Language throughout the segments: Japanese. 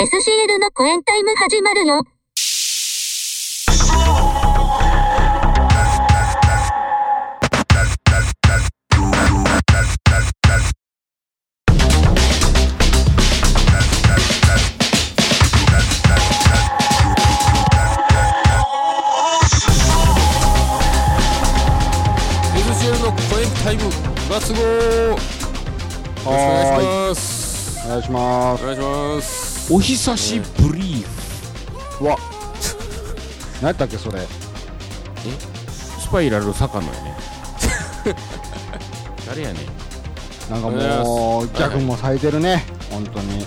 SCL のコエンタイム始まるよ。タイムバス号よろしくお願いします。お願いします。お願いしますお久しぶり。うわ。何やったっけそれ。スパイラル坂野やね。誰やねん。なんかもう逆も咲いてるね。本当に。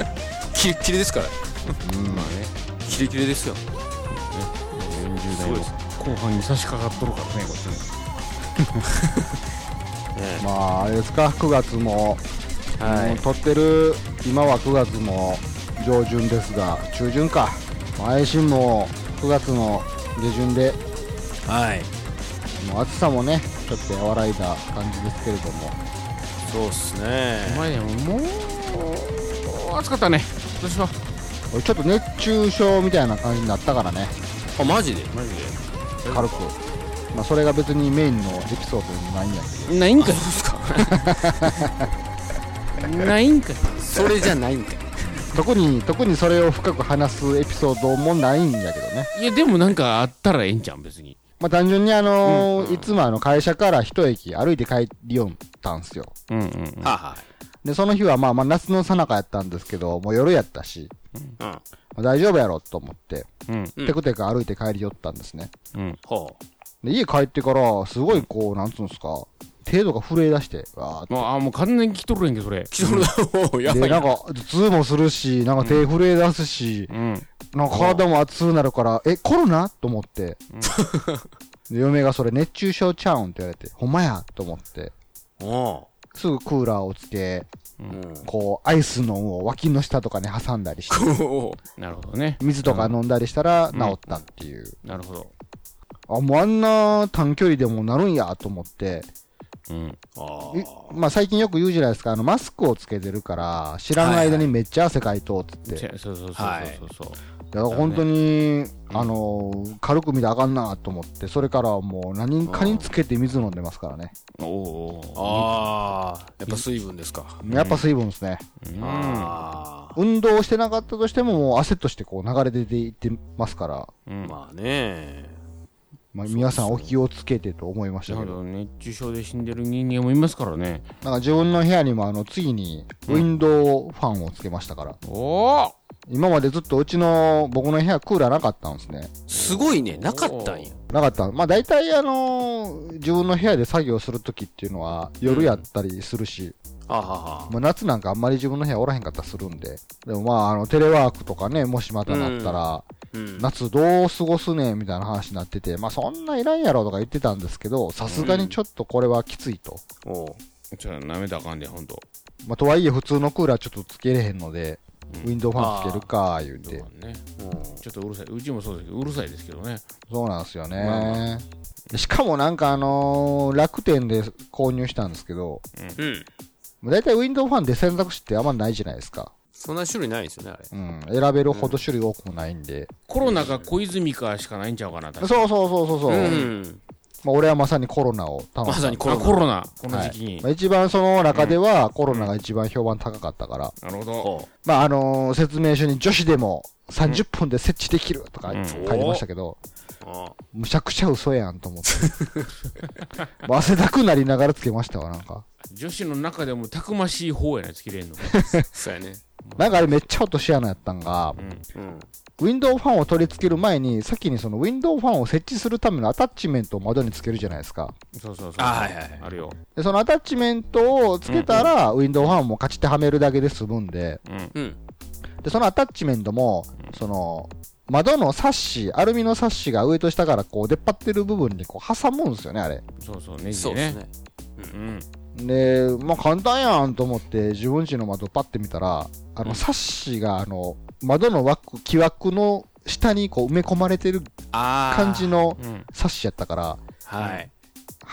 キレッキレですから。うん。まあね。キレキレですよ。40代の後半に差し掛かっとるからねこっちも。まああれですか9月も、はもう撮ってる今は9月も上旬ですが中旬か。配信も9月の下旬で。はい。もう暑さもねちょっと和らいだ感じですけれども。そうっすおね前でももう暑かったね。今年は俺ちょっと熱中症みたいな感じになったからね。あマジで？マジ軽く。まあそれが別にメインのエピソードにないんやけど。でないんかい。ないんかい。それじゃないんかい特に特にそれを深く話すエピソードもないんやけどね。いやでもなんかあったらええんちゃん別に。まあ単純にあのーうん。いつもあの会社から一駅歩いて帰りよったんすよ。うんうんうん。ははでその日はまあまあ夏の最中やったんですけどもう夜やったし、いうん。まあ大丈夫やろと思って、うん。うんテクテク歩いて帰りよったんですね。うん。ほで家帰ってからすごいこうなんつうんすか程度が震え出してわーって。もうあもう完全に来とるやんけそれ。う来とるなおうやばいなんか頭痛もするしなんか手震え出すし、うん。なんか体も熱くなるから、え、コロナ？と思って。で嫁がそれ熱中症ちゃうんって言われて、ほんまやと思って。おすぐクーラーをつけ、ううん。こう、アイスのを脇の下とかに挟んだりして、なるほどね。水とか飲んだりしたら治ったっていう。なるほど。あ、もうあんな短距離でもなるんやと思って、うん。まあ最近よく言うじゃないですか、あの、マスクをつけてるから、知らない間にめっちゃ汗かいとうっつって。せそうそうそうそうはいそう。そうだから本当に、あのー軽く見てあかんなと思って、それからはもう何かにつけて水飲んでますからね。おあー。やっぱ水分ですか。やっぱ水分ですね。うん。あ運動してなかったとしても、もう汗としてこう流れ出ていってますから、うん。ーまあねまあ、皆さんお気をつけてと思いましたけど。熱中症で死んでる人間もいますからねなんか自分の部屋にもあの、次にウィンドウファンをつけましたから。おお今までずっとうちの、僕の部屋クーラーなかったんですね。すごいねなかったんやなかった。まあ大体あのー自分の部屋で作業するときっていうのは夜やったりするし、あはは。まあ、夏なんかあんまり自分の部屋おらへんかったりするんで。でもまあ、あの、テレワークとかね、もしまたなったら、うん。夏どう過ごすねんみたいな話になってて、まあそんないらんやろとか言ってたんですけど、さすがにちょっとこれはきついと。おう。ちょっと舐めたらあかんでほんと。まあとはいえ普通のクーラーちょっとつけれへんので、ウィンドウファンつけるか、言うて。ね。うん。ちょっとうるさいうちもそうですけどうるさいですけどね。そうなんですよまあまね。でしかもなんかあのー楽天で購入したんですけど、うんだいたいウィンドウファンで選択肢ってあんまないじゃないですか。そんな種類ないですよねあれ。うん。選べるほど種類多くもないんで。コロナか小泉かしかないんちゃうかな確か。そうそうそうそうそう。うん。まあ俺はまさにコロナを頼んだ。まさにコあロナ。コロナこの時期に、まあ、一番その中ではコロナが一番評判高かったから、なるほど。ほまああのー説明書に女子でも30分で設置できるとかうん。書いてましたけど、むしゃくちゃ嘘やんと思って。汗だくなりながらつけましたわ、なんか。女子の中でもたくましい方やなつけれんの そうやね。なんかあれめっちゃ落とし穴やったんが、うんウィンドウファンを取り付ける前に、先にそのウィンドウファンを設置するためのアタッチメントを窓につけるじゃないですか。そうそうそうあはいはいあるよ。で、そのアタッチメントをつけたら、ウィンドウファンもカチってはめるだけで済むんで、うん。うんで、そのアタッチメントも、その、窓のサッシ、アルミのサッシが上と下からこう出っ張ってる部分にこう挟むんですよね、あれ。そうそうネジそうですね。うんで、まあ簡単やんと思って自分家の窓パッて見たら、あの、サッシがあの、窓の枠、木枠の下にこう埋め込まれてるああ感じのうん。サッシやったから、はい。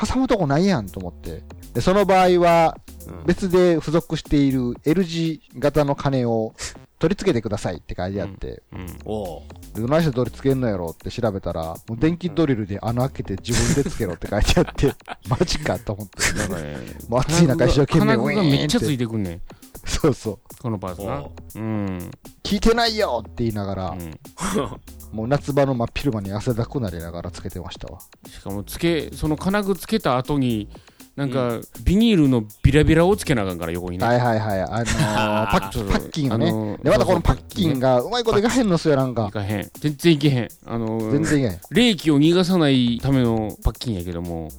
挟むとこないやんと思って。で、その場合は、うん。別で付属している L 字型の鐘を取り付けてくださいって書いてあって、うん。おうでどないして取り付けんのやろって調べたら、もう電気ドリルで穴開けて自分でつけろって書いてあって、マジかと思って。なんかね、もう暑い中一生懸命金具がめっちゃつウィーンいてくんねん。そうそう。このパーツなお。うん。聞いてないよって言いながら、うん もう夏場の真っ昼間に汗だくなりながらつけてましたわ。しかもつけ、その金具つけた後に、なんか、ビニールのビラビラをつけなあかんから、横にね。はいはいはい。あのー、パッパッキンがね。あのーで、またこのパッキンがうまいこといかへんのっすよ、なんか。いかへん。全然いけへん。あのー全然いけへん。冷気を逃がさないためのパッキンやけども、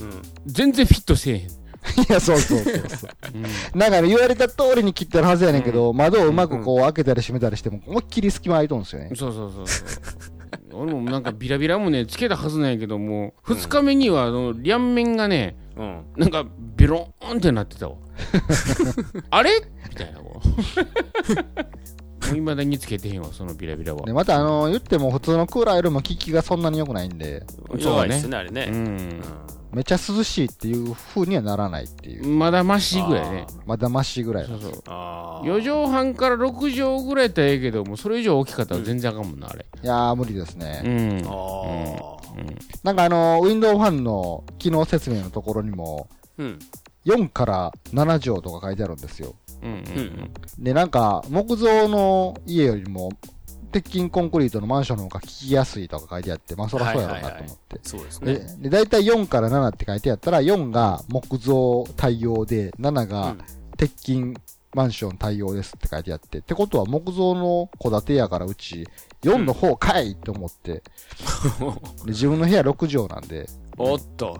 うん全然フィットせえへん。いや、そうそうそうそう。うんなんかね、言われた通りに切ってるはずやねんけど、窓をうまくこう開けたり閉めたりしても、思いっきり隙間空いとんですよね。そうそうそうそう。俺もなんかビラビラもね、つけたはずなんやけども、二日目にはあの両面がね、うん。なんかベローンってなってたわ。あれ？みたいな。こう。もう未だにつけてへんわ、そのビラビラは。で、。またあのー、言っても普通のクーラーよりも効きがそんなに良くないんで、弱いですね。あれうね。ん。めっちゃ涼しいっていう風にはならないっていう。まだマシぐらいね。まだマシぐらい。そうそう。ああ4畳半から6畳ぐらいやったらええけども、それ以上大きかったら全然あかんもんな、あれ。いやー、無理ですうね。ん。あなんかあのー、ウィンドウファンの機能説明のところにも、ーうん4から7畳とか書いてあるんですよ。うんうんで、なんか、木造の家よりも、鉄筋コンクリートのマンションの方が効きやすいとか書いてあって、まあそりゃそうやろうなと思って。そうですでね。で、大体4から7って書いてあったら、4が木造対応で、7うがん。鉄筋マンション対応ですって書いてあって、ってことは木造の戸建てやからうち、4の方かいって思って、で自分の部屋6畳なんで、おっと。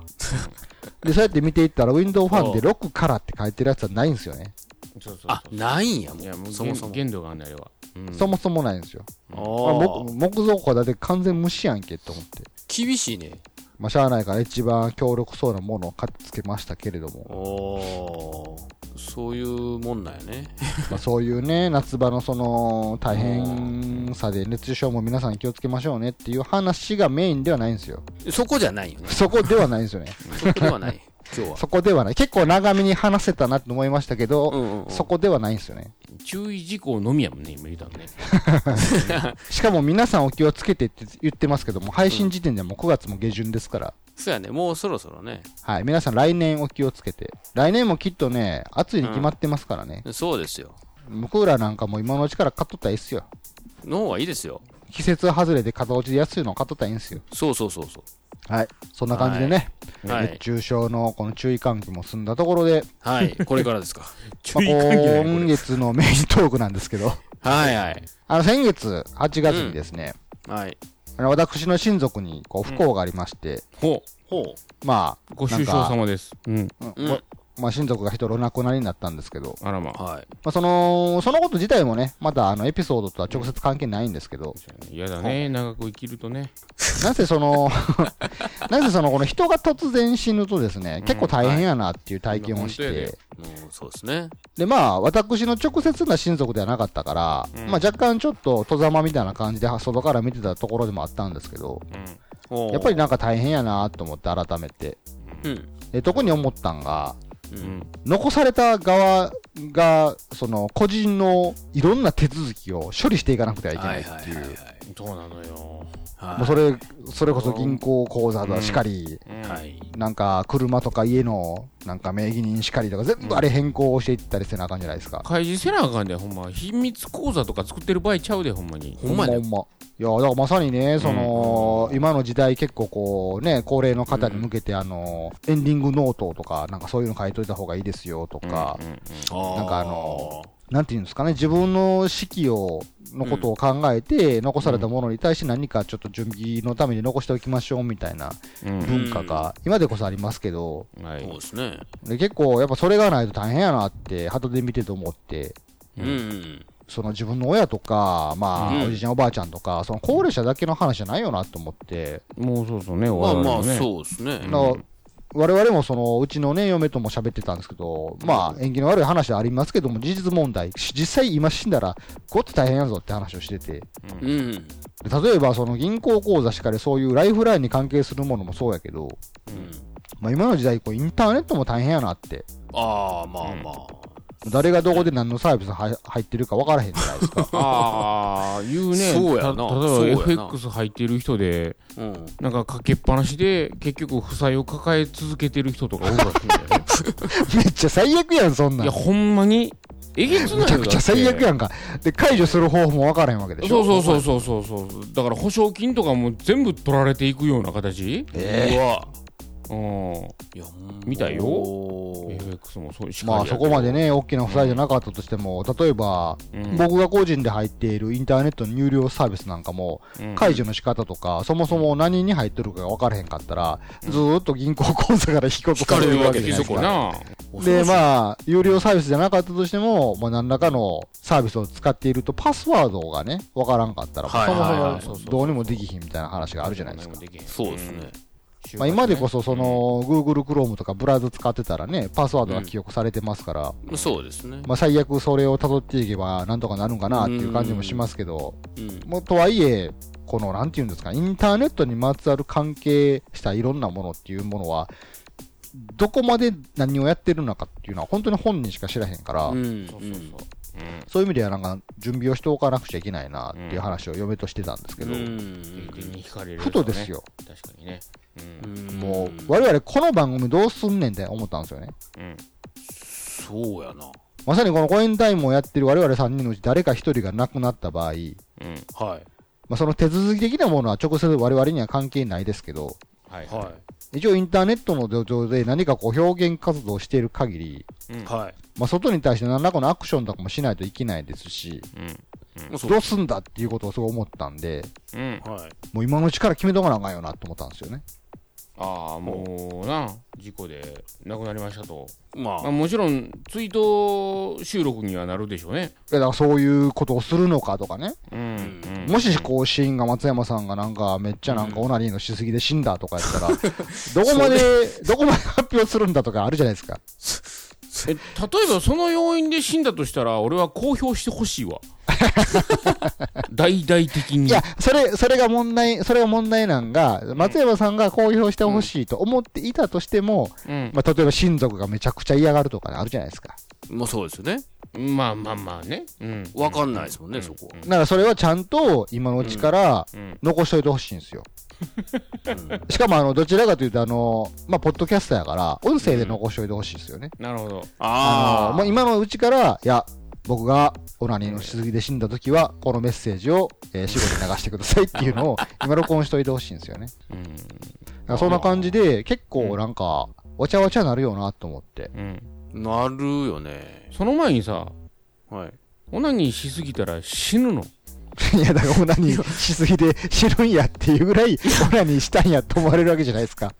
で、そうやって見ていったら、ウィンドウファンで6からって書いてるやつはないんですよね。そうそうそう。あないんやもいやもううそもそも。限度があんねあれは、うん。そもそもないんですよ。あ木木造戸建て完全無視やんけって思って。厳しいね。まあ、しゃあないから一番強力そうなものを買ってつけましたけれども、そういうもんなんやね。まあ、そういうね、夏場のその大変さで熱中症も皆さん気をつけましょうねっていう話がメインではないんですよ。そこじゃないよね。そこではないんですよね。そこではない今日はそこではない。結構長めに話せたなって思いましたけど、うんうんうんそこではないんですよね。注意事項のみやもんね今言うたのね しかも皆さんお気をつけてって言ってますけども、配信時点ではもう9月も下旬ですから、そうやねもうそろそろねはい、皆さん来年お気をつけて。来年もきっとね、暑いに決まってますからね。そうですよもうクーラーなんかも今のうちから買っとったらいいっすよ。の方がいいですよ季節外れで片落ちで安いのを買っとったらいいんですよ。そうそうそうそはい。そんな感じでね、うはい。熱中症のこの注意喚起も済んだところで、はい。これからですか？まあ、今れ月のメイントークなんですけど、はいはい。あの先月8月にですね、はい。あの私の親族にこう不幸がありまして、ほほまあ、うご愁傷様です。うん。うん。うんままあ、親族が一人お亡くなりになったんですけど、あらまあ。うはい。まあ、その、そのこと自体もね、まだあのエピソードとは直接関係ないんですけど、嫌だね。長く生きるとね。なぜその、なぜその、この人が突然死ぬとですね、結構大変やなっていう体験をして、もうそうですね。で、まあ、私の直接な親族ではなかったから、うん。まあ若干ちょっと戸ざまみたいな感じで外から見てたところでもあったんですけど、ほうやっぱりなんか大変やなと思って改めて。うん。で特に思ったんが、残された側が、その、個人のいろんな手続きを処理していかなくてはいけないっていう。そうなのよ。はい。もうそれ、それこそ銀行口座だしかり、うん。はい。なんか車とか家のなんか名義人しかりとか全部あれ変更していったりせなあかんじゃないですか。開示せなあかんでほんま。秘密口座とか作ってる場合ちゃうでほんまに。ほんまねほんま。いや、だからまさにね、その、今の時代結構こうね、高齢の方に向けて、あの、エンディングノートとか、なんかそういうの書いといた方がいいですよとか、うんうんあーなんかあのなんていうんですかね、自分の式を、のことを考えて、残されたものに対して何かちょっと準備のために残しておきましょうみたいなうん。文化が、今でこそありますけど、はい。そうですね。で結構やっぱそれがないと大変やなって、後で見てて思って、うん。うんその自分の親とか、まあ、うん。おじいちゃんおばあちゃんとか、その高齢者だけの話じゃないよなと思って、もうそうそうねまあまあそうですね。うんだから我々もその、うちのね、嫁とも喋ってたんですけど、まあ、縁起の悪い話はありますけども、事実問題、実際今死んだら、ごっつ大変やぞって話をしてて、うん。例えばその銀行口座しかりそういうライフラインに関係するものもそうやけど、うん。まあ、今の時代こうインターネットも大変やなって。ああまあまあ誰がどこで何のサービスは入ってるか分からへんじゃないですか。ああ、言うね。そうやな例えば FX 入ってる人で、うん。なんかかけっぱなしで、結局負債を抱え続けてる人とか多いらしいんだよね。めっちゃ最悪やん、そんなんいや、。ほんまに、えげつないよめちゃくちゃ最悪やん。んか。で、解除する方法も分からへんわけでしそょ。うそうそうそうそうそう。だから保証金とかも全部取られていくような形うわ。うん。いや、見たよ。FX もそうしまあそこまでね、ね、大きな負債じゃなかったとしても、例えば、うん。僕が個人で入っているインターネットの有料サービスなんかも、うん。解除の仕方とか、そもそも何に入ってるかが分からへんかったら、ずーっと銀行口座から引き落とされるわけじゃないですか。で、まあ、有料サービスじゃなかったとしても、まあ、何らかのサービスを使っていると、パスワードがね、分からんかったら、はいそもそもどうにもできひんみたいな話があるじゃないですか。そうですね。うん。まあ、今でこそ、その、Google Chrome とかブラウザ使ってたらね、パスワードが記憶されてますから、そうですね。まあ、最悪それを辿っていけば、なんとかなるんかなっていう感じもしますけど、うん。もうとはいえ、この、なんていうんですか、インターネットにまつわる関係したいろんなものっていうものは、どこまで何をやってるのかっていうのは、本当に本人しか知らへんから、うん。そうそうそう。そういう意味ではなんか準備をしておかなくちゃいけないなっていう話を嫁としてたんですけど、ふとです。よ、確かにね。もう我々この番組どうすん。ねん。って思ったん。ですよね。うん。そうやな。まさにこのコインタイムをやってる我々3人のうち誰か1人が亡くなった場合、うん。はい。まあ、その手続き的なものは直接我々には関係ないですけど、はい。は一応インターネットの土壌で何かこう表現活動をしている限り、うん。い。はい。まあ、外に対して何らかのアクションとかもしないといけないですし、うん。そうどうすんだっていうことをすごい思ったんで、うん。はい。もう今のうちから決めとかなあかんよなと思ったんですよね。ああ、もうな、事故で亡くなりましたと。ままあ、もちろん、ツイート収録にはなるでしょうね。いやだからそういうことをするのかとかね。うん。うんもしこうシーンが松山さんがなんかめっちゃなんかオナニーのしすぎで死んだとかやったら、どこまで、どこまで発表するんだとかあるじゃないですか。え例えばその要因で死んだとしたら俺は公表してほしいわ。大々的に。いや、それ、それが問題、それが問題なんが、松山さんが公表してほしいと思っていたとしても、うん。まあ、例えば親族がめちゃくちゃ嫌がるとかあるじゃないですか。あ、もうそうですよね。まあまあまあね。うん。わかんないですもんね、そこは。だからそれはちゃんと今のうちからうん。残しといてほしいんですよ。しかもあの、どちらかというとあの、まあ、ポッドキャスターやから、音声で残しといてほしいですよね。なるほどあの、あもう今のうちから、いや、僕がオナニーのしすぎで死んだ時は、このメッセージを、えー、死後に流してくださいっていうのを、今録音しといてほしいんですよね。うんそんな感じで、結構なんか、わちゃわちゃなるよなと思って。うんあ、なるよね。その前にさはい。オナニーしすぎたら死ぬの？いや、だからオナニーしすぎで死ぬんやっていうぐらい、オナニーしたんやと思われるわけじゃないですか。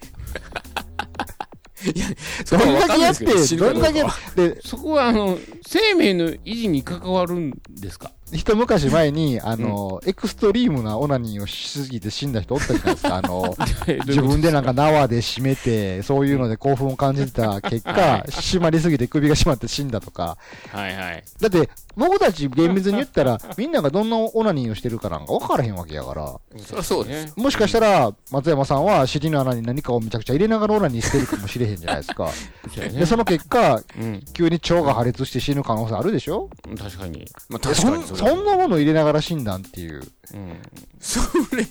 どんだけやって、どんだけ、で、そこはあの生命の維持に関わるんですか？一昔前に、あの、エクストリームなオナニーをしすぎて死んだ人おったじゃないですか。あの、自分でなんか縄で締めて、そういうので興奮を感じてた結は果、締まりすぎて首が締まって死んだとか。はいはいだって、僕たち厳密に言ったら、みんながどんなオナニーをしてるかなんか分からへんわけやから。そりゃそうです。もしかしたら、松山さんは尻の穴に何かをめちゃくちゃ入れながらオナニーしてるかもしれへんじゃないですか。で、その結果、うん急に腸が破裂して死ぬ可能性あるでしょ？確かに。まあでそん確かにそれそんなもの入れながら死んだんっていう、うんそれ、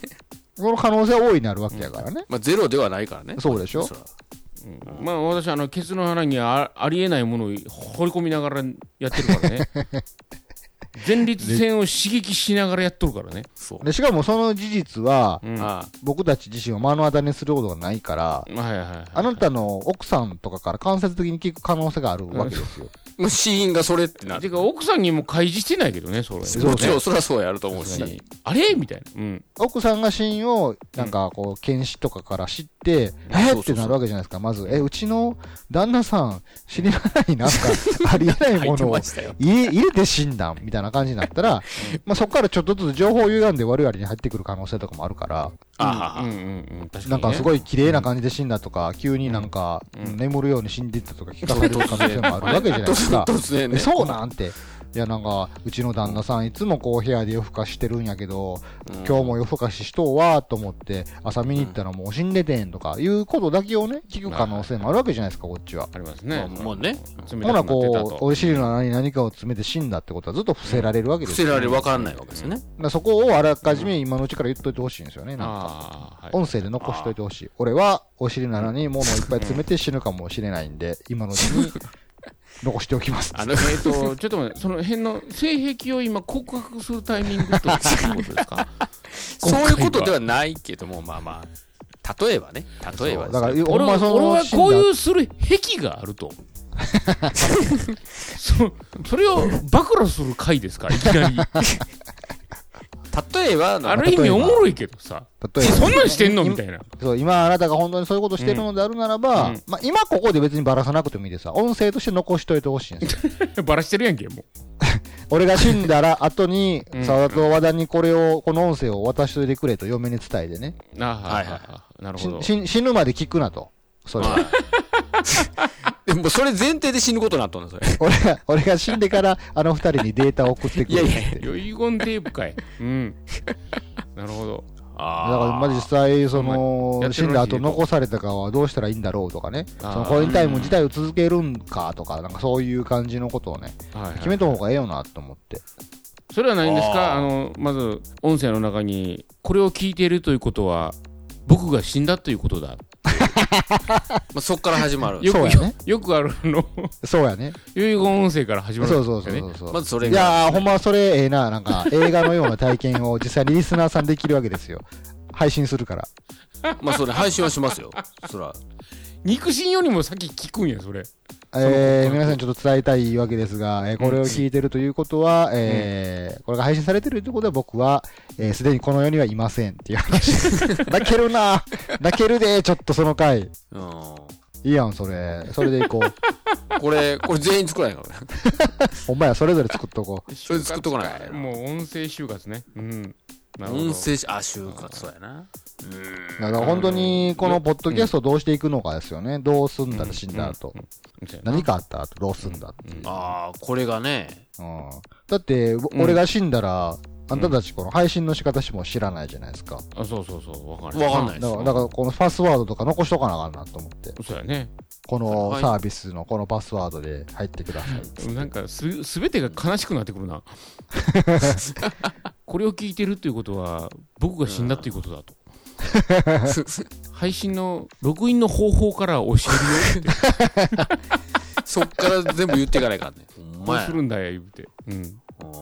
その可能性は大いになるわけやからね。まあゼロではないからね。そうでしょ？そらまあ私あのケツの穴にあありえないものを放り込みながらやってるからね。前立腺を刺激しながらやっとるからね。そう。でしかもその事実は、うん。あ僕たち自身を目の当たりにすることがないから、はいはいはい。あなたの奥さんとかから間接的に聞く可能性があるわけですよ。もう死因がそれってなる。てか奥さんにも開示してないけどねそれ。そうもちろんそれはそうやると思うし。あれみたいな。うん。奥さんが死因を、なんかこう、検視とかから知って、ん。えそうそうそう。ーってなるわけじゃないですか。まず、え、うちの旦那さん、死にならになんか、ありえないものをしたよ。入れ入れて死んだんみたいな感じになったら、まあそこからちょっとずつ情報を歪んで我々に入ってくる可能性とかもあるから、あうんうんうん確かに、ね、なんかすごい綺麗な感じで死んだとか、急になんか、うん眠るように死んでいったとか聞かされる可能性もあるわけじゃないですか。突然ね。えそうなんて。いや、なんか、うちの旦那さんいつもこう部屋で夜更かししてるんやけど、今日も夜更かししとうわと思って、朝見に行ったらもう死んでてんとか、いうことだけをね、聞く可能性もあるわけじゃないですか、こっちは。ありますね。まあもうね冷ほな、たくなってたこう、と。お尻の穴に何かを詰めて死んだってことはずっと伏せられるわけですよ。伏せられる分からないわけですよねそこをあらかじめ今のうちから言っといてほしいんですよね、なんか。音声で残しといてほしい。俺はお尻の穴に物をいっぱい詰めて死ぬかもしれないんで、今のうちに残しておきます。あのえっと、ちょっと待って、その辺の性癖を今告白するタイミングということですか？そういうことではないけどもまあまあ例えばね例えばだから、俺は俺はこういうする癖があると。そそれを暴露する回ですから、いきなり。例えばのある意味おもろいけどさ。例えばそんなんしてんのみたいな。そう今あなたが本当にそういうことしてるのであるならば、うんまあ、今ここで別にばらさなくてもいいですわ音声として残しといてほしいんですよバラしてるやんけ、もう。俺が死んだら後にうん沢田と和田にこれをこの音声を渡しといてくれと嫁に伝えてねあはいはいはいはい。なるほど。死ぬまで聞くなとそれ。ははいでもそれ前提で死ぬことになったんだそれ。俺が俺が死んでからあの二人にデータを送ってくれって。いやい遺言テープかい。うん。なるほど。だからまあ実際その死んだ後残されたかはどうしたらいいんだろうとかね。そのコインタイム自体を続けるんかとかなんかそういう感じのことをね決めた方がええよなと思って。それは何ですか？あの、まず、音声の中に、これを聞いているということは、僕が死んだということだ。まあ、そっから始まる。よく、そうやね。よくあるあの、そうやね。遺言音声から始まる。そうそうんですよね。そうそう。まずそれいやーほんまそれええな。なんか映画のような体験を実際にリスナーさんできるわけですよ。配信するからまあそれ配信はしますよそら肉親よりも先聞くんや、それ。えー、皆さんにちょっと伝えたいわけですが、えーこれを聞いてるということは、えーこれが配信されてるということは僕は、えーすでにこの世にはいませんっていう話。泣けるな泣けるで、ちょっとその回。うんいいやん、それ。それでいこう。これこれ全員作らないからねほんまや、それぞれ作っとこう。それ作っとかないもう音声就活ね。うん。音声しあ就活そうやなだから本当に、このポッドキャストをどうしていくのかですよね。どうすんだら死んだ後。何かあった後、どうすんだっていう。ああこれがねうんだって、俺が死んだら、あんたたちこの配信の仕方しも知らないじゃないですか。あ、そうそうそう。わかんない。わかんないだから、だからこのパスワードとか残しとかなあかんなと思って。そうやね。このはいサービスのこのパスワードで入ってください。なんかす、すべてが悲しくなってくるな。これを聞いてるっていうことは、僕が死んだっていうことだと。配信のログインの方法から教えるよって。そっから全部言っていかないからねどうするんだよ、言うて。うん。うん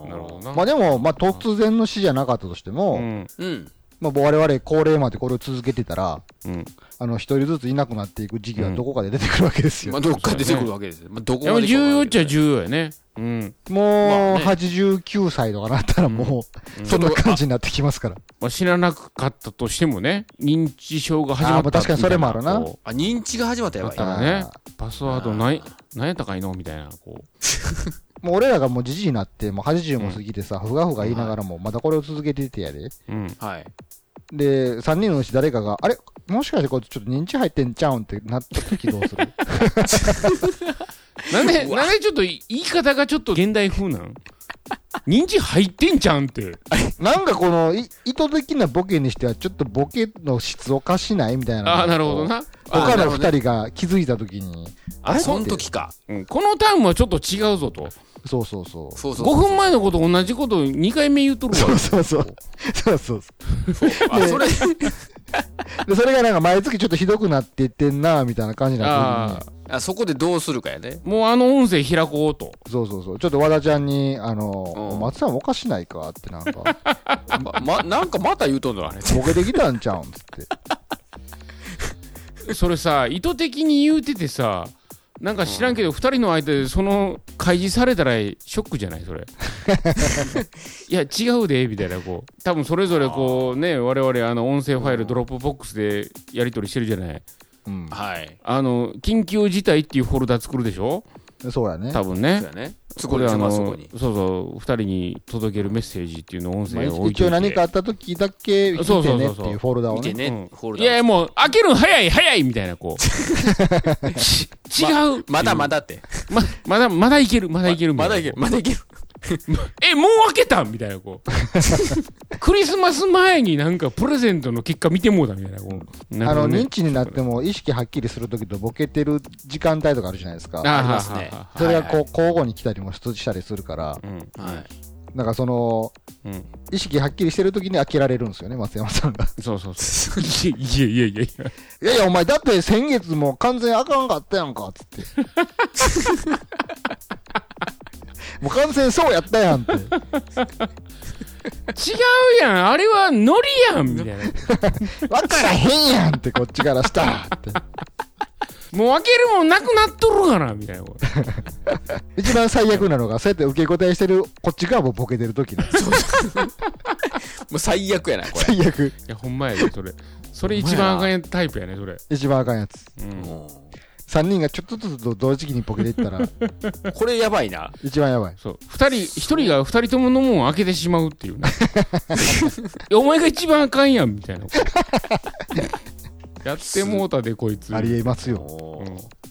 なるほどな。まあでも、まあ突然の死じゃなかったとしても、うん。うんまあ我々高齢までこれを続けてたら、うん。あの、一人ずついなくなっていく時期はどこかで出てくるわけですよ。まあどっか出てくるわけですよまあどこまで重要っちゃ要重要やね。うん。もう、まあね。89歳とかなったらもう、そんな感じになってきますから。まあ、知らなかったとしてもね、認知症が始まったあ確かにそれもあるな。あ認知が始まったらやばい。からね。あパスワードない、何やったかいの？みたいな、こ もう俺らがもうじじいになって、もう80も過ぎてさ、ふがふが言いながらも、まだこれを続けててやで。う。うん。はい。で、3人のうち誰かが、あれ？もしかしてこれちょっと認知入ってんちゃうんってなった時どうする？なんで、なんでちょっと言い方がちょっと現代風なん？認知入ってんじゃんって。なんかこの、い意図的なボケにしては、ちょっとボケの質おかしないみたいな。ああ、なるほど。な。他の二人が気づいた時に、あその時かうんこのターンはちょっと違うぞと。そうそうそう。そうそう5分前のこと同じこと2回目言うとるわ。そうそう。そうそうそう。あそれ で、それがなんか毎月ちょっとひどくなっていってんな、みたいな感じになってある時あそこでどうするかやねあ、もうあの音声開こうと。にそうそうそう。ちょっと和田ちゃんに、あの、うん松さんおかしないかってなんか、ままなんかまた言うとんのあれボケてきたんちゃうんつって。それさ、意図的に言うててさ、なんか知らんけど、2人の間でその開示されたらショックじゃない？それ。いや、違うで、みたいな、こう。多分それぞれこうね、我々あの音声ファイル Dropbox でやり取りしてるじゃない。うん。はいあの、緊急事態っていうフォルダ作るでしょ？そうやね。多分ねそう。やねそこでそこにそうそう、2人に届けるメッセージっていうのを音まあ声を置いて一応何かあった時だけ見てそうそうそうそうねっていうフォルダを見てね。ねフォルダいやいや、もう、開けるの早い早いみたいな、こう。ち 違う、まだまだってま、まだ、まだいける、まだいける。まだいけるまだいける えもう開けたみたいなこう。クリスマス前になんかプレゼントの結果見てもうたみたいなこう。なあの、認知になっても意識はっきりするときとボケてる時間帯とかあるじゃないですか。あありますね。それがこう、はい交互に来たりもしたりするから、うん。はい。なんかその、うん。意識はっきりしてるときに飽きられるんですよね、松山さんが。そうそうそう。いやいやいやいやいやいやいや、お前、だって先月も完全あかんかったやんか、つって。もう完全そうやったやんって。違うやんあれはノリやんみたいな わからへんやんって、こっちからしたらって。もう開けるもんなくなっとるかなみたいなこ一番最悪なのが、そうやって受け答えしてる、こっち側もボケてるときね。もう最悪やな、これ。最悪。いやほんまやでそれそれ一番あかんタイプやねそれ、一番あかんやつ。うん、も三人がちょっとずつ同時期にボケていったら、う これやばいな。一番やばい。そう二人一人が二人とものもん開けてしまうっていう お前が一番あかんやんみたいな やってもうたでこいつありえますよ。うん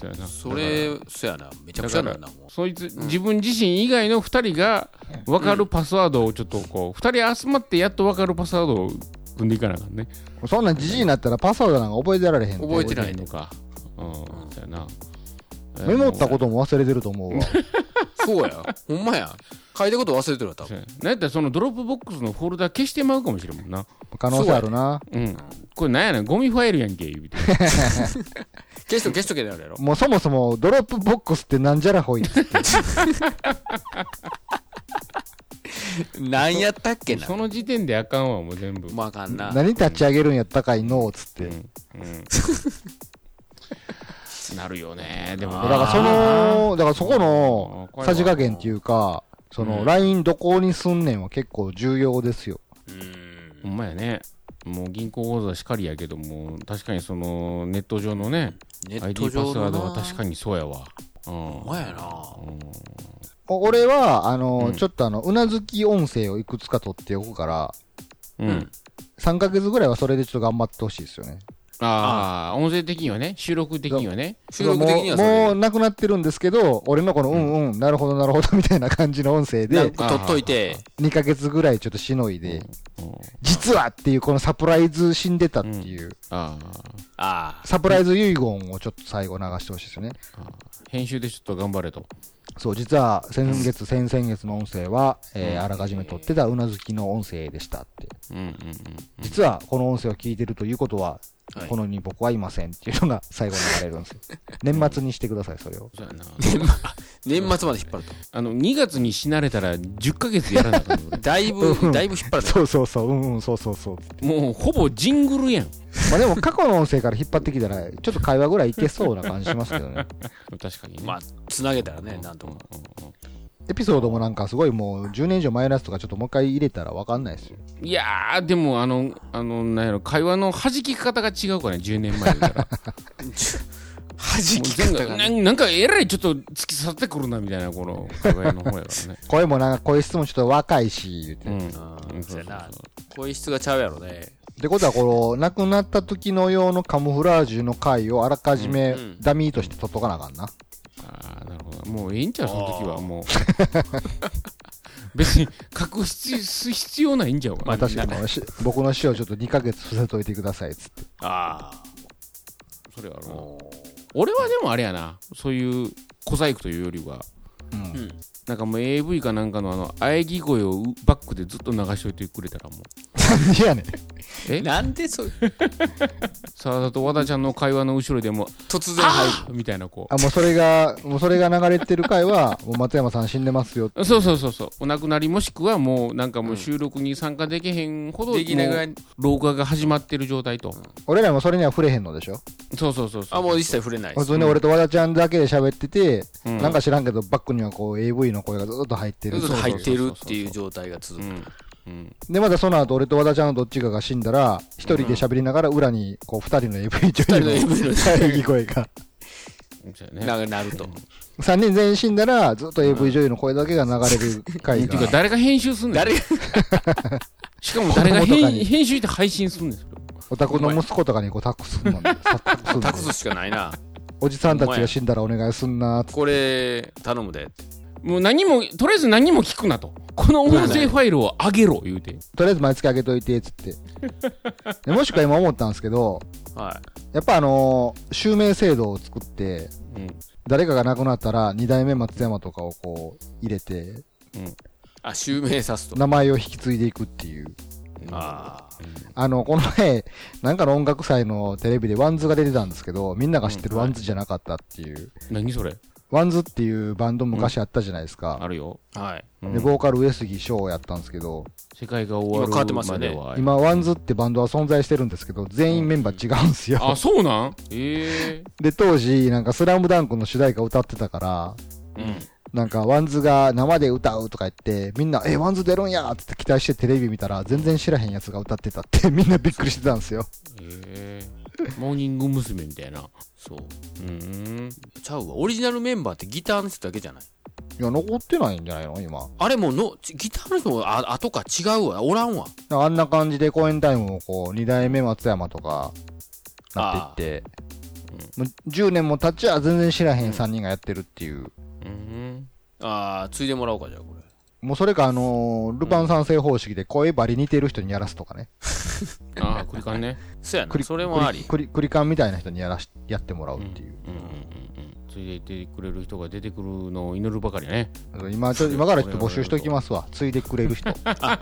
そうやなそれ、そやな。めちゃくちゃな。そいつ、自分自身以外の2人が分かるパスワードをちょっとこう、2人集まってやっと分かるパスワードを組んでいかなあかんね。そんなんじじいになったらパスワードなんか覚えてられへんで覚えてないのか。うん、そうやな。メモったことも忘れてると思うわ。そうや。ほんまや。書いたこと忘れてるわ、多分。なんやったらその Dropbox のフォルダ消してまうかもしれんもんな。可能性あるな。うん。これなんやねん、ゴミファイルやんけ、言うて。消しとけ消しとけなるやろ。もうそもそも Dropbox ってなんじゃらほいっつって。なんやったっけな。その時点であかんわ、もう全部。まああかんな。何立ち上げるんやったかいのっつって。うん。うん。なるよね、でも。だからその、だからそこのさじ加減っていうか、その、うん LINE どこにすんねんは結構重要ですよ。うんほんまやね。もう銀行口座しかりやけども、確かにそのネット上のね、ネッ ID トパス。ワードは確かにそうやわ。うん。ほんまやな。お俺は、あの、うんちょっとあの、うなずき音声をいくつか取っておくから、うん。うん。3ヶ月ぐらいはそれでちょっと頑張ってほしいですよね。ああ、音声的にはね、収録的にはね。収録的にはそもう、もれうなくなってるんですけど、俺のこの、うんうん、なるほどなるほどみたいな感じの音声で、取っといて、2ヶ月ぐらいちょっとしのいで、うん。実はっていうこのサプライズ死んでたっていう、ああサプライズ遺言をちょっと最後流してほしいですよね。編集でちょっと頑張れと。そう、実は先月、先々月の音声は、えーあらかじめ撮ってたうなずきの音声でしたって。うんうんうん。実はこの音声を聞いてるということは、はいこの世に僕はいませんっていうのが最後に流れるんですよ。年末にしてください、それを。そうやな。年末まで引っ張ると。あの、2月に死なれたら10ヶ月やらなだいぶ、だいぶ引っ張ると。そうそうそう、うんうん、そうそうそう。もうほぼジングルやん。まあでも過去の音声から引っ張ってきたら、ちょっと会話ぐらいいけそうな感じしますけどね。確かにね。まあ、つなげたらね、なんとも。うんうんエピソードもなんかすごいもう10年以上前のやつとかちょっともう一回入れたらわかんないですよ。うんいやー、でもあの、あの、なんやろ、会話の弾き方が違うからね、10年前だから。弾き方がね。ななんかえらいちょっと突き刺さってくるなみたいなこの会話の方やからね。声もなんか声質もちょっと若いし、言って。な。声質がちゃうやろね。ってことは、この、亡くなった時の用のカムフラージュの回をあらかじめうんうんダミーとして取っとかなあかんな。ああ、なるほど。もうええんちゃう、その時はもう。別に隠す必要ないんじゃうまあ確かに、し僕の死をちょっと2ヶ月伏せといてください、つって。あそれはあるあ。なも俺はでもあれやな、そういう小細工というよりは、うんう。うん。なんかもう AV かなんかのあの、喘ぎ声をバックでずっと流しといてくれたらもう。なんでやねん。え？なんでそう、沢田と和田ちゃんの会話の後ろでも、突然入る。みたいなこあ、もうそれが、もうそれが流れてる回は、もう松山さん死んでますよ。う。そうそうそうそう。お亡くなりもしくはもうなんかもう収録に参加できへんほど、できないぐらいもう老化が始まってる状態と。俺らもそれには触れへんのでしょ？そうそうそうそう。あ、もう一切触れないです。普通に俺と和田ちゃんだけで喋ってて、うんなんか知らんけど、バックにはこう AV の声がずっと入ってるずっ。と入ってるっていう状態が続く。うん。うん。で、またその後俺と和田ちゃんのどっちかが死んだら、一人で喋りながら裏に、こう二人の AV 女優の声が。ななると。三人全員死んだら、ずっと AV 女優の声だけが流れる回が。誰が編集すんねん。誰が、しかも誰が編編集して配信すんねん。お宅の息子とかにこうタックスんのタックスしかないな。おじさんたちが死んだらお願いすんな。これ、頼むで。もう何もとりあえず何も聞くなとこの音声ファイルを上げろ言うてとりあえず毎月あげといて、つって。でもしくは今思ったんですけど、はやっぱあのー襲名制度を作って、うん誰かが亡くなったら、二代目松山とかをこう、入れて、い。あ、襲名さすと。名前を引き継いでいくっていう。ああの、この前、なんかの音楽祭のテレビで WANDS が出てたんですけど、みんなが知ってる WANDS じゃなかったっていう。何それ？ WANDS っていうバンド昔あったじゃないですか。あるよ、あ。はい。うんで、ボーカル上杉昇やったんですけど、世界が終わ今変わってるますよねまでは今、 WANDS ってバンドは存在してるんですけど、全員メンバー違うんですよ。あそうなん？ええ で、当時、なんかスラムダンクの主題歌歌ってたから、うんなんか WANDS が生で歌うとか言って、みんな、え、 WANDS 出るんやって期待してテレビ見たら、全然知らへんやつが歌ってたって、みんなびっくりしてたんですよ。ええモーニング娘。みたいなそう。うんちゃうわ。オリジナルメンバーってギターの人だけじゃないいや、残ってないんじゃないの？今。あれもうの、ちギターの人もあ後か違うわ。おらんわ。あんな感じで公演タイムもこう、二代目松山とか、なっていって、もう10年も経っちゃ全然知らへん3人がやってるっていう。うんああ、ついでもらおうか、じゃあこれ。もうそれかあのールパン三世方式で声バリ似てる人にやらすとかね。ああクリカンねそやなそれもあり。クリクリカンみたいな人にやらし、やってもらうっていう。うんうんうんうんついでいてくれる人が出てくるのを祈るばかりね今ちょ、今からちょっと募集しときますわ。ついでくれる人。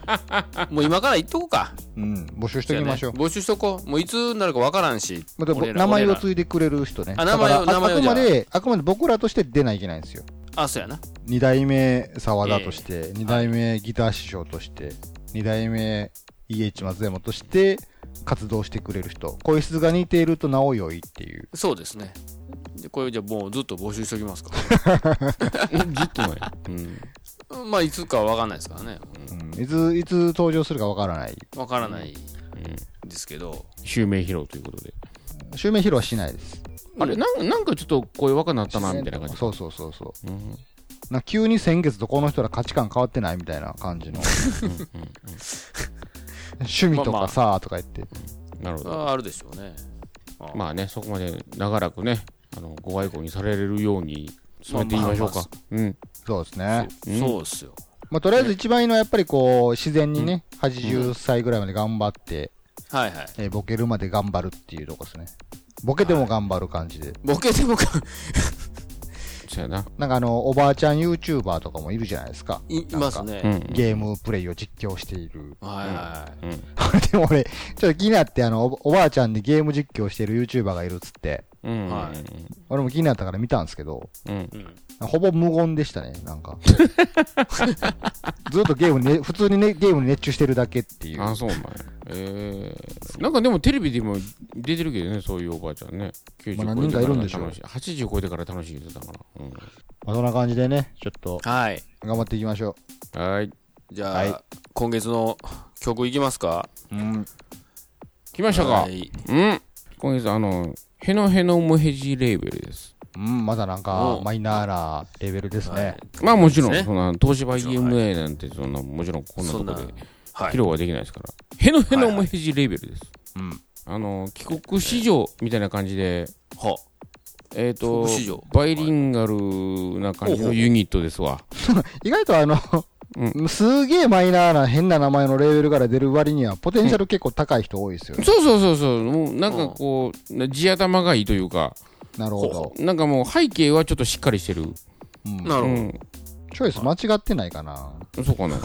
もう今から言っとこうか。うん、募集しときましょう。募集しとこう。もういつになるかわからんし。名前を俺ら継いでくれる人ね。あ名前を名前あくまで、あくまで僕らとして出ないといけないんですよ。あ、そうやな。二代目沢田として、二代目ギター師匠として、二代目 EH 松山として活動してくれる人。声質が似ているとなお良いっていう。そうですね。でこれじゃあもうずっと募集しときますか。ずっと前うんまあいつかはわかんないですからね。うん、いつ、いつ登場するかわからない。わからないうんですけど。襲名披露ということで襲名披露はしないです。あれ？なんなんかちょっと声若なったなみたいな感じ。そうそうそうそう。うん。な急に先月とこの人ら価値観変わってないみたいな感じの。趣味とかさ、とか言って。なるほど。ああるでしょうね。まあねそこまで長らくねあのご愛顧にされるように進めてみましょうまあか。うん。そうですね。う。ん。そうっすよ。まあ、とりあえず一番いいのはやっぱりこう、自然にね、80歳ぐらいまで頑張って、はいはい。えーボケるまで頑張るっていうとこですね。ボケても頑張る感じで。ボケてもか、そうやななんかあの、おばあちゃん YouTuber とかもいるじゃないですか。いいますね。うんゲームプレイを実況している。はいはい。うんでも俺、ちょっと気になって、あの、おおばあちゃんでゲーム実況してる YouTuber がいるっつって、うん。は俺も気になったから見たんですけど、うん。うん。ほぼ無言でしたね、なんか。ずっとゲームにね、普通にね、ゲームに熱中してるだけっていう。あそうなんや。えー、なんかでもテレビでも出てるけどねそういうおばあちゃんね。90まあ何人かいるんでしょう。超えてから楽しい。80超えてから楽しい言ってたから。うん。まあ、そんな感じでね、ちょっとはい。頑張っていきましょはい。じゃあ、はい。今月の曲いきますか？う。うん。来ましたか、はい。うん。今月あのヘノヘノモヘジレーベルです。うん、まだなんかお、マイナーなレベルですね。まあもちろん、そんな東芝 EMA なんてそんなもちろんこんなとこではい。披。露はできないですから、ヘノヘノモヘジレーベルです、うん。あの帰国子女みたいな感じでは。えっ、とバイリンガルな感じのユニットですわ。意外とあの、すげえマイナーな変な名前のレベルから出る割には、ポテンシャル結構高い人多いですよね。そうそうそうそうもうなんかこう地頭がいいというかなるほど。なんかもう背景はちょっとしっかりしてるうんなるほど。うんチョイス間違ってないかな。そうかな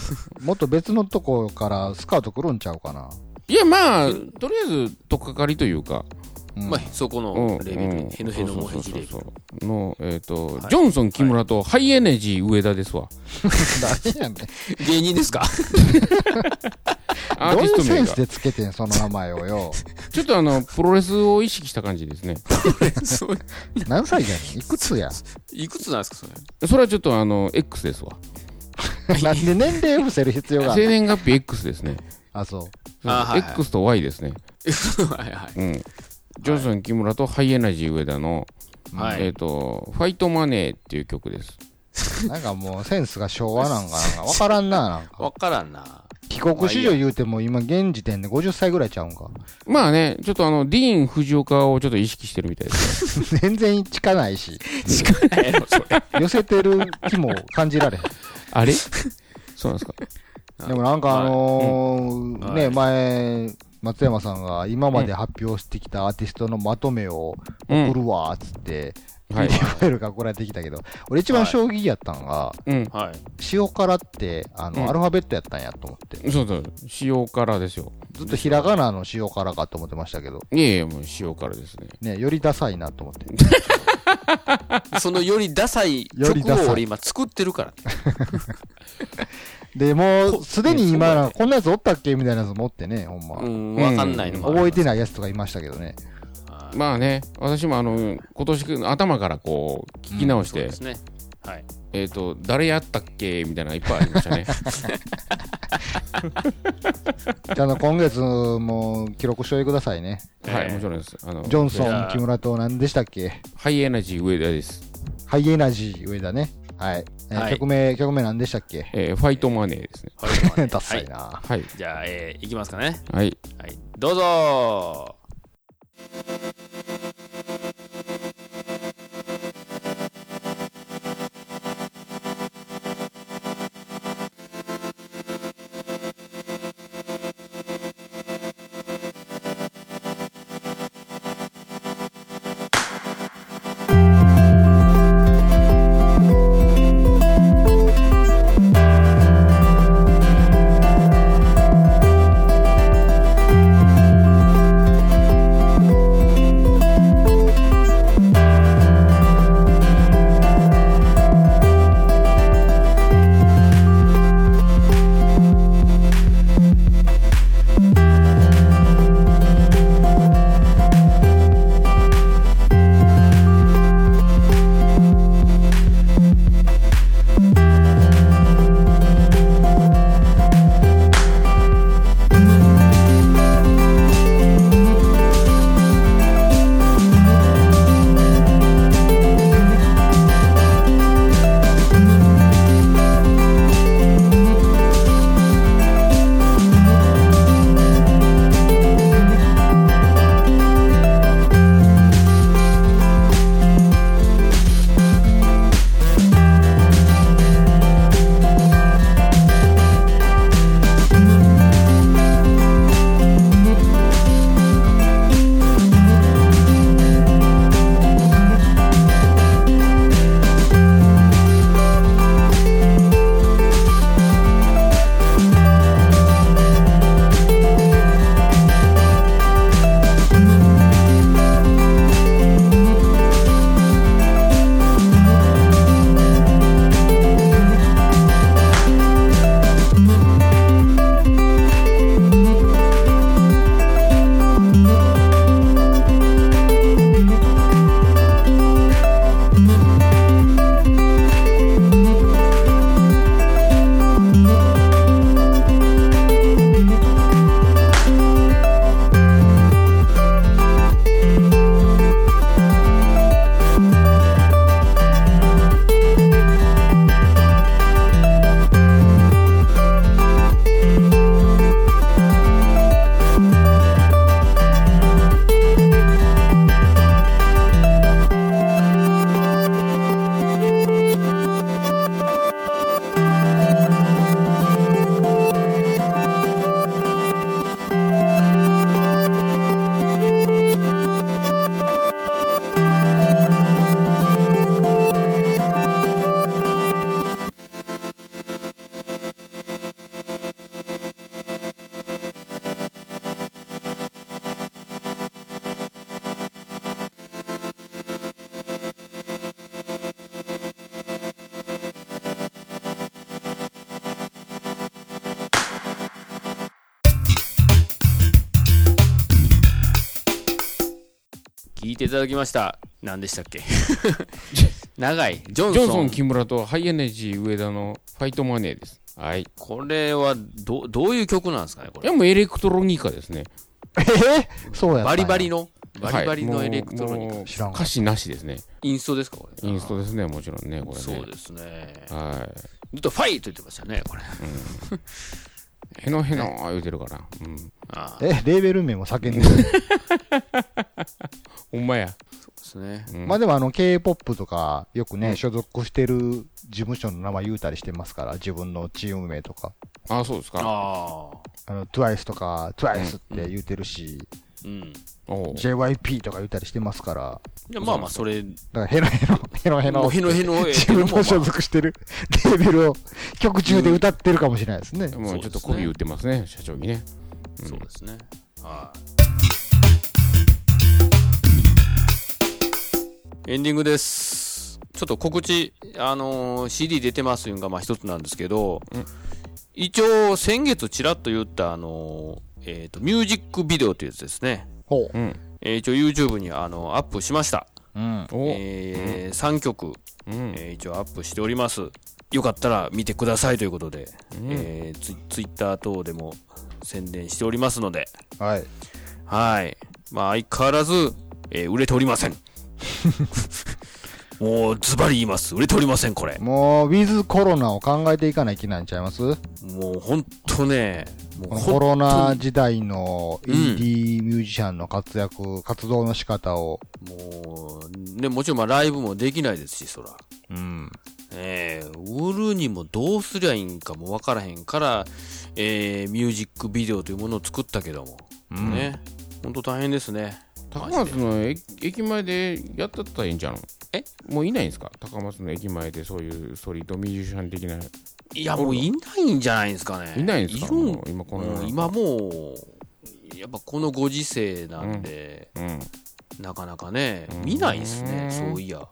もっと別のとこからスカウト来るんちゃうかな。いやまあとりあえず取っかかりというかうんまあ、そこうん。のレベル、うん。ヘノヘノモヘジレベル。そうそうそうそう。のえっ、と、はい。ジョンソン木村とハイエネジー上田ですわ。誰やねん。芸人ですか？アーどういうティスト名が。センスでつけてん、その名前をよ。ちょっとあのプロレスを意識した感じですね。何歳やねん？いくつや？いくつなんですか、それ？それはちょっとあの X ですわ。なんで年齢伏せる必要がある生年月日 X ですね。あ、そう。そうあはいはい。X と Y ですね。はいはい。うんジョンソン木村とハイエナジー上田の、はいえっ、とファイトマネーっていう曲です なんかもうセンスが昭和なんかなんかわからんな、なんか。わからんな。帰国子女言うても今現時点で50歳ぐらいちゃうんか。まあね、ちょっとあの、ディーン・藤岡をちょっと意識してるみたいです。全然近ないし、近ないやろ、それ。寄せてる気も感じられへん。あれ？そうなんですか。でもなんかあのーね、はい前、松山さんが今まで発表してきたアーティストのまとめをうん送るわーっつって、はい PDF ファイルが送られてきたけど、俺一番衝撃やったのが、うん。はい。塩辛って、あの、うんアルファベットやったんやと思って。そうそう。塩辛ですよ。ずっとひらがなの塩辛かと思ってましたけど、いえいえ、もう塩辛ですね。ね、よりダサいなと思って。そのよりダサい曲よりダサいを俺今作ってるから。で、もう、すでに今、こんなやつおったっけみたいなやつ持ってね、ほんま。うん、わかんないの覚えてないやつとかいましたけどね。はいまあね、私もあの、今年頭からこう、聞き直してそうで、すね。はい。えっと、誰やったっけみたいなのがいっぱいありましたね。じゃああの、今月も記録しといてくださいね。はい、えーもちろんです。あの、ジョンソン木村と何でしたっけ？ハイエナジー上田です。ハイエナジー上田ね。はい。えーはい曲名、曲名何でしたっけ？えーファイトマネーですね。はいダサいな。はい。じゃあ、えーいきますかね。はい。はい。どうぞだきました。何でしたっけ？長い。ジョンソン。ジョンソン木村とハイエナジー上田のファイトマネーです。はい。これはど、どういう曲なんですかねこれ？いや、もうエレクトロニカですね。え？ーそうやバリバリの？バリバリのはいエレクトロニカ。知ら歌詞なしですね。インストですかこれ？インストですね、もちろんね、これね。そうですね。はずっとファイと言ってましたね、これ。へのへの言うてるから。うん。ああえ、レーベル名も叫んでる。ほんまや。ですね。うんまあでもあの、K-POP とか、よくね、うん所属してる事務所の名前言うたりしてますから、自分のチーム名とか。あ、そうですか。ああ。あの、TWICE とか、TWICE って言うてるし、うん。おう JYP とか言ったりしてますから、でまあまあ、それ、だからヘロヘロ、ヘロヘロもう、へのへのええ自けども分の所属してるレーベルを曲中で歌ってるかもしれないですね。もうちょっと媚び売ってますね、社長にね。まあそうですね。はい。エンディングです。ちょっと告知、あのー CD 出てますいうのがまあ一つなんですけど、うん一応先月ちらっと言ったあのーえっ、と、ミュージックビデオというやつですね。ほう。うん。えー一応 YouTube にあのアップしました。うん。おえ3曲、うん。えー一応アップしております。よかったら見てくださいということで、うんえーツイツイッター等でも宣伝しておりますので、はい。はい。まあ相変わらず、えー売れておりません。もうズバリ言います。売れておりません、これ。もう、ウィズコロナを考えていかないといけないんちゃいます？もうほんとね、もうコロナ時代のうん ED ミュージシャンの活躍、活動の仕方を、もう、ね、もちろんまあライブもできないですし、そら。うん。えー、売るにもどうすりゃいいんかもわからへんから、えー、ミュージックビデオというものを作ったけども、うんね、ほんと大変ですね。高松の駅駅前でやったったらいいんじゃんえ？もういないんですか？高松の駅前でそういうストリートミュージシャン的な。いや、もういないんじゃないですかね。いないんですか？いるんもう今このう今もう、やっぱこのご時世なんで、うん。なかなかねうん、見ないですね、そういや。や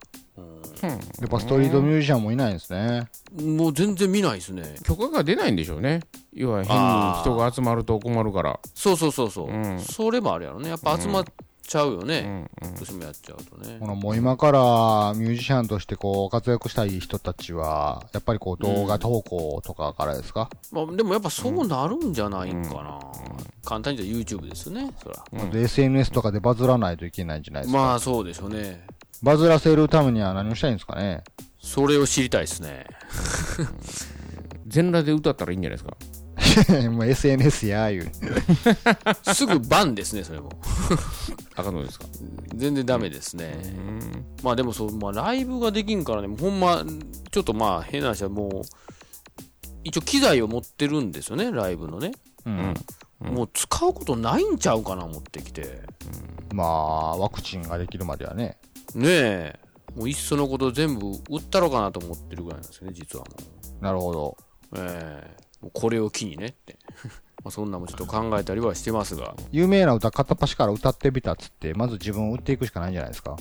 っぱストリートミュージシャンもいないんですね。うんもう全然見ないですね。許可が出ないんでしょうね。要は変に人が集まると困るから。そうそうそうそう。うんそれもあるやろね。やっぱ集まっちゃうようね。んうんどうしてもやっちゃうとねこ。のもう今からミュージシャンとしてこう活躍したい人たちは、やっぱりこう動画投稿とかからですか、まあ、でもやっぱそうなるんじゃないんかな。簡単に言うと YouTube ですよね、そら。で SNS とかでバズらないといけないんじゃないですか、まあそうでしょうね。バズらせるためには何をしたいんですかね？それを知りたいですね。全裸で歌ったらいいんじゃないですか？もう SNS やーいう。すぐバンですね、それも。あかんのですか？全然ダメですね。うん。まあでもそう、まあライブができんからね、ほんま、ちょっとまあ変な話はもう、一応機材を持ってるんですよね、ライブのね。うん。もう使うことないんちゃうかな、思ってきて。まあ、ワクチンができるまではね。ねえ。もういっそのこと全部売ったろかなと思ってるぐらいなんですよね、実はもう。なるほど。ええこれを機にねって。まあそんなもちょっと考えたりはしてますが。有名な歌片っ端から歌ってみたっつって、まず自分を売っていくしかないんじゃないですか。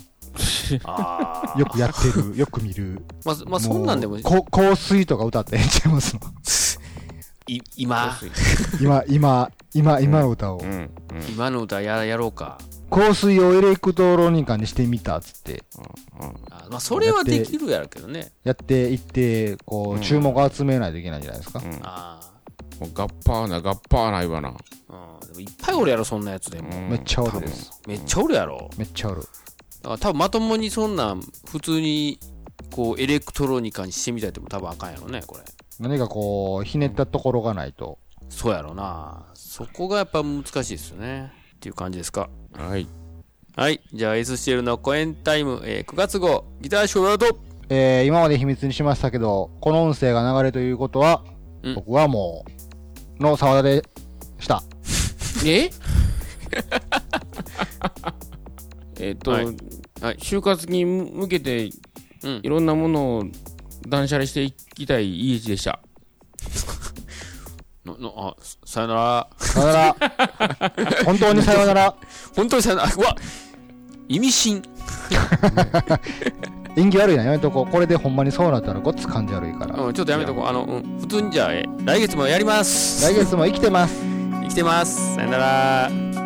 ああ。よくやってる、よく見る。まあ、まあ、そんなんでも、うこ香水とか歌ってええんちゃいますの？い今、今、今、今、今の歌をう。ん。うん。今の歌ややろうか。香水をエレクトロニカにしてみたっつって、あまあ、それはできるやろうけどね。やっていって、こうんう、注目を集めないといけないんじゃないですか。うん。あもうガッパーな、ガッパーな言わな。あ。うん。でもいっぱいおるやろ、そんなやつでも。うんめっちゃおるです。めっちゃおるやろ。めっちゃおる。だから多分まともにそんなん、普通に、こう、エレクトロニカにしてみたいっても多分あかんやろね、これ。何かこう、ひねったところがないと。そうやろな。そこがやっぱ難しいですよね。っていう感じですか？はい。はい。じゃあ SCL のコエンタイム、えー9月号、ギターショーワード。えー、今まで秘密にしましたけど、この音声が流れるということは、うん僕はもう、の沢田でした。え？えっと、はいはい就活に向けてうんい。ろんなものを断捨離していきたい EH でした。ののあさよなら。さよなら。本当にさよなら。本当にさよなら。うわ意味深。縁起悪いな、やめとこう。これでほんまにそうなったらごっつ感じ悪いから。うん、ちょっとやめとこう。あの、うん、普通にじゃあ、え来月もやります。来月も生きてます。生きてます。さよなら。